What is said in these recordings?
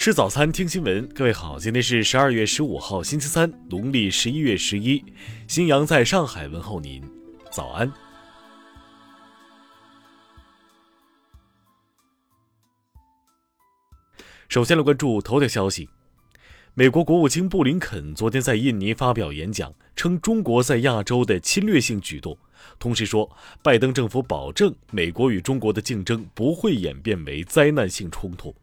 吃早餐，听新闻。各位好，今天是十二月十五号，星期三，农历十一月十一。新阳在上海问候您，早安。首先来关注头条消息：美国国务卿布林肯昨天在印尼发表演讲，称中国在亚洲的侵略性举动，同时说拜登政府保证美国与中国的竞争不会演变为灾难性冲突。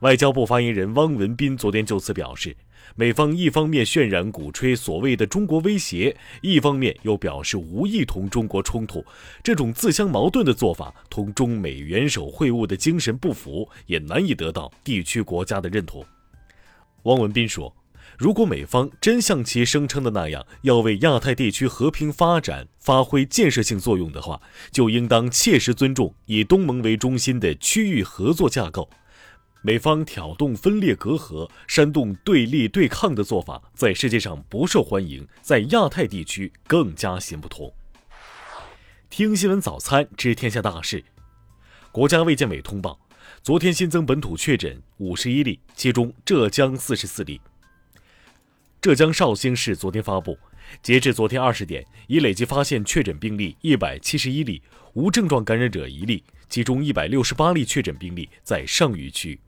外交部发言人汪文斌昨天就此表示，美方一方面渲染鼓吹所谓的中国威胁，一方面又表示无意同中国冲突，这种自相矛盾的做法同中美元首会晤的精神不符，也难以得到地区国家的认同。汪文斌说，如果美方真像其声称的那样，要为亚太地区和平发展发挥建设性作用的话，就应当切实尊重以东盟为中心的区域合作架构。美方挑动分裂隔阂、煽动对立对抗的做法，在世界上不受欢迎，在亚太地区更加行不通。听新闻早餐知天下大事。国家卫健委通报，昨天新增本土确诊五十一例，其中浙江四十四例。浙江绍兴市昨天发布，截至昨天二十点，已累计发现确诊病例一百七十一例，无症状感染者一例，其中一百六十八例确诊病例在上虞区。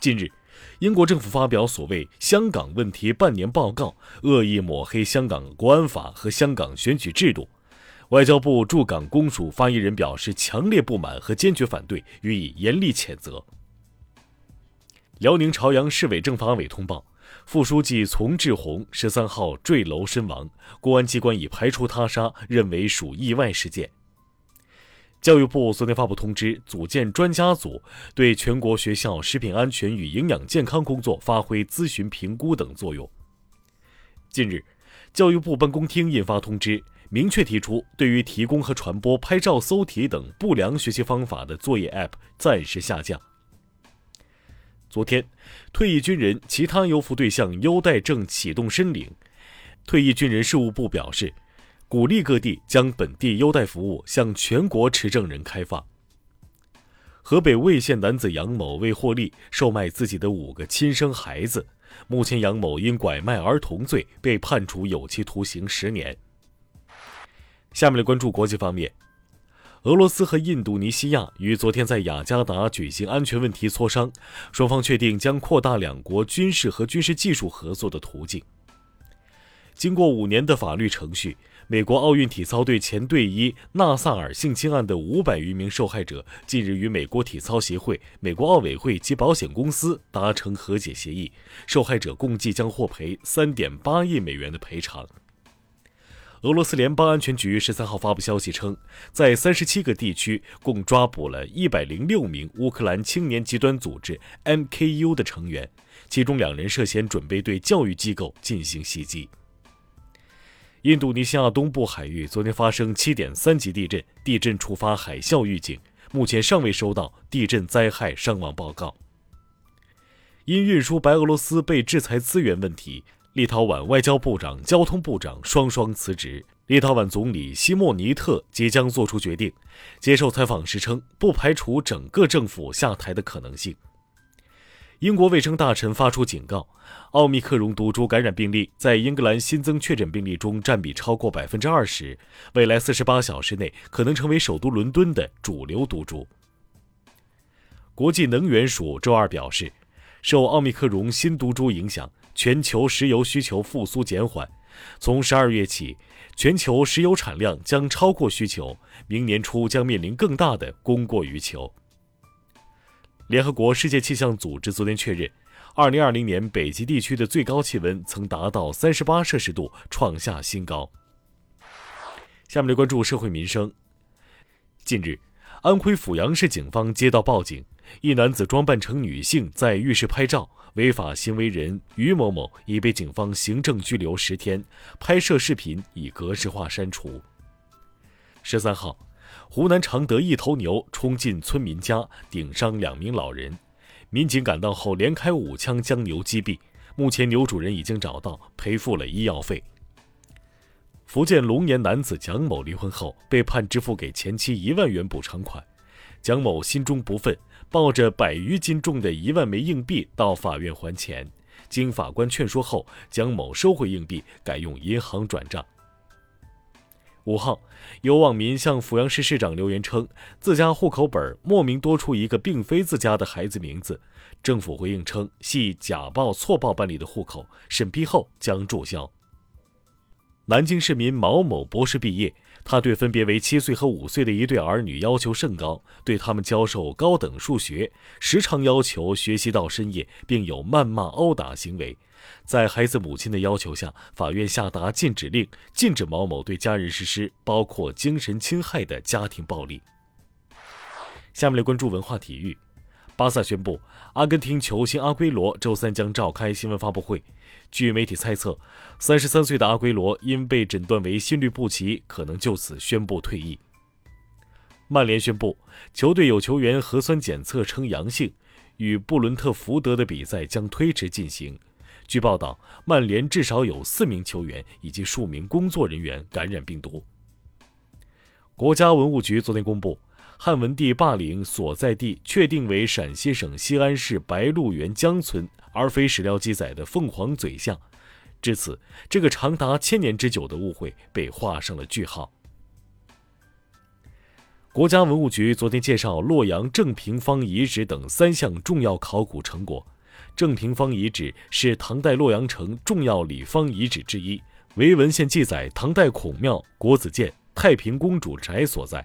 近日，英国政府发表所谓“香港问题半年报告”，恶意抹黑香港国安法和香港选举制度。外交部驻港公署发言人表示强烈不满和坚决反对，予以严厉谴责。辽宁朝阳市委政法委通报，副书记丛志红十三号坠楼身亡，公安机关已排除他杀，认为属意外事件。教育部昨天发布通知，组建专家组，对全国学校食品安全与营养健康工作发挥咨询、评估等作用。近日，教育部办公厅印发通知，明确提出，对于提供和传播拍照搜题等不良学习方法的作业 App 暂时下架。昨天，退役军人其他优抚对象优待证启动申领，退役军人事务部表示。鼓励各地将本地优待服务向全国持证人开放。河北魏县男子杨某为获利，售卖自己的五个亲生孩子。目前，杨某因拐卖儿童罪被判处有期徒刑十年。下面来关注国际方面，俄罗斯和印度尼西亚于昨天在雅加达举行安全问题磋商，双方确定将扩大两国军事和军事技术合作的途径。经过五年的法律程序。美国奥运体操队前队医纳萨尔性侵案的五百余名受害者近日与美国体操协会、美国奥委会及保险公司达成和解协议，受害者共计将获赔三点八亿美元的赔偿。俄罗斯联邦安全局十三号发布消息称，在三十七个地区共抓捕了一百零六名乌克兰青年极端组织 MKU 的成员，其中两人涉嫌准备对教育机构进行袭击。印度尼西亚东部海域昨天发生7.3级地震，地震触发海啸预警，目前尚未收到地震灾害伤亡报告。因运输白俄罗斯被制裁资源问题，立陶宛外交部长、交通部长双双辞职，立陶宛总理西莫尼特即将做出决定。接受采访时称，不排除整个政府下台的可能性。英国卫生大臣发出警告：奥密克戎毒株感染病例在英格兰新增确诊病例中占比超过百分之二十，未来四十八小时内可能成为首都伦敦的主流毒株。国际能源署周二表示，受奥密克戎新毒株影响，全球石油需求复苏减缓，从十二月起，全球石油产量将超过需求，明年初将面临更大的供过于求。联合国世界气象组织昨天确认，2020年北极地区的最高气温曾达到38摄氏度，创下新高。下面来关注社会民生。近日，安徽阜阳市警方接到报警，一男子装扮成女性在浴室拍照，违法行为人于某某已被警方行政拘留十天，拍摄视频已格式化删除。十三号。湖南常德一头牛冲进村民家，顶伤两名老人。民警赶到后，连开五枪将牛击毙。目前牛主人已经找到，赔付了医药费。福建龙岩男子蒋某离婚后被判支付给前妻一万元补偿款，蒋某心中不忿，抱着百余斤重的一万枚硬币到法院还钱，经法官劝说后，蒋某收回硬币，改用银行转账。五号，有网民向阜阳市市长留言称，自家户口本莫名多出一个并非自家的孩子名字，政府回应称系假报错报办理的户口，审批后将注销。南京市民毛某博士毕业，他对分别为七岁和五岁的一对儿女要求甚高，对他们教授高等数学，时常要求学习到深夜，并有谩骂殴打行为。在孩子母亲的要求下，法院下达禁止令，禁止毛某对家人实施包括精神侵害的家庭暴力。下面来关注文化体育。巴萨宣布，阿根廷球星阿圭罗周三将召开新闻发布会。据媒体猜测，三十三岁的阿圭罗因被诊断为心律不齐，可能就此宣布退役。曼联宣布，球队有球员核酸检测呈阳性，与布伦特福德的比赛将推迟进行。据报道，曼联至少有四名球员以及数名工作人员感染病毒。国家文物局昨天公布。汉文帝霸陵所在地确定为陕西省西安市白鹿原江村，而非史料记载的凤凰嘴巷。至此，这个长达千年之久的误会被画上了句号。国家文物局昨天介绍洛阳正平方遗址等三项重要考古成果。正平方遗址是唐代洛阳城重要礼坊遗址之一，为文献记载唐代孔庙、国子监、太平公主宅所在。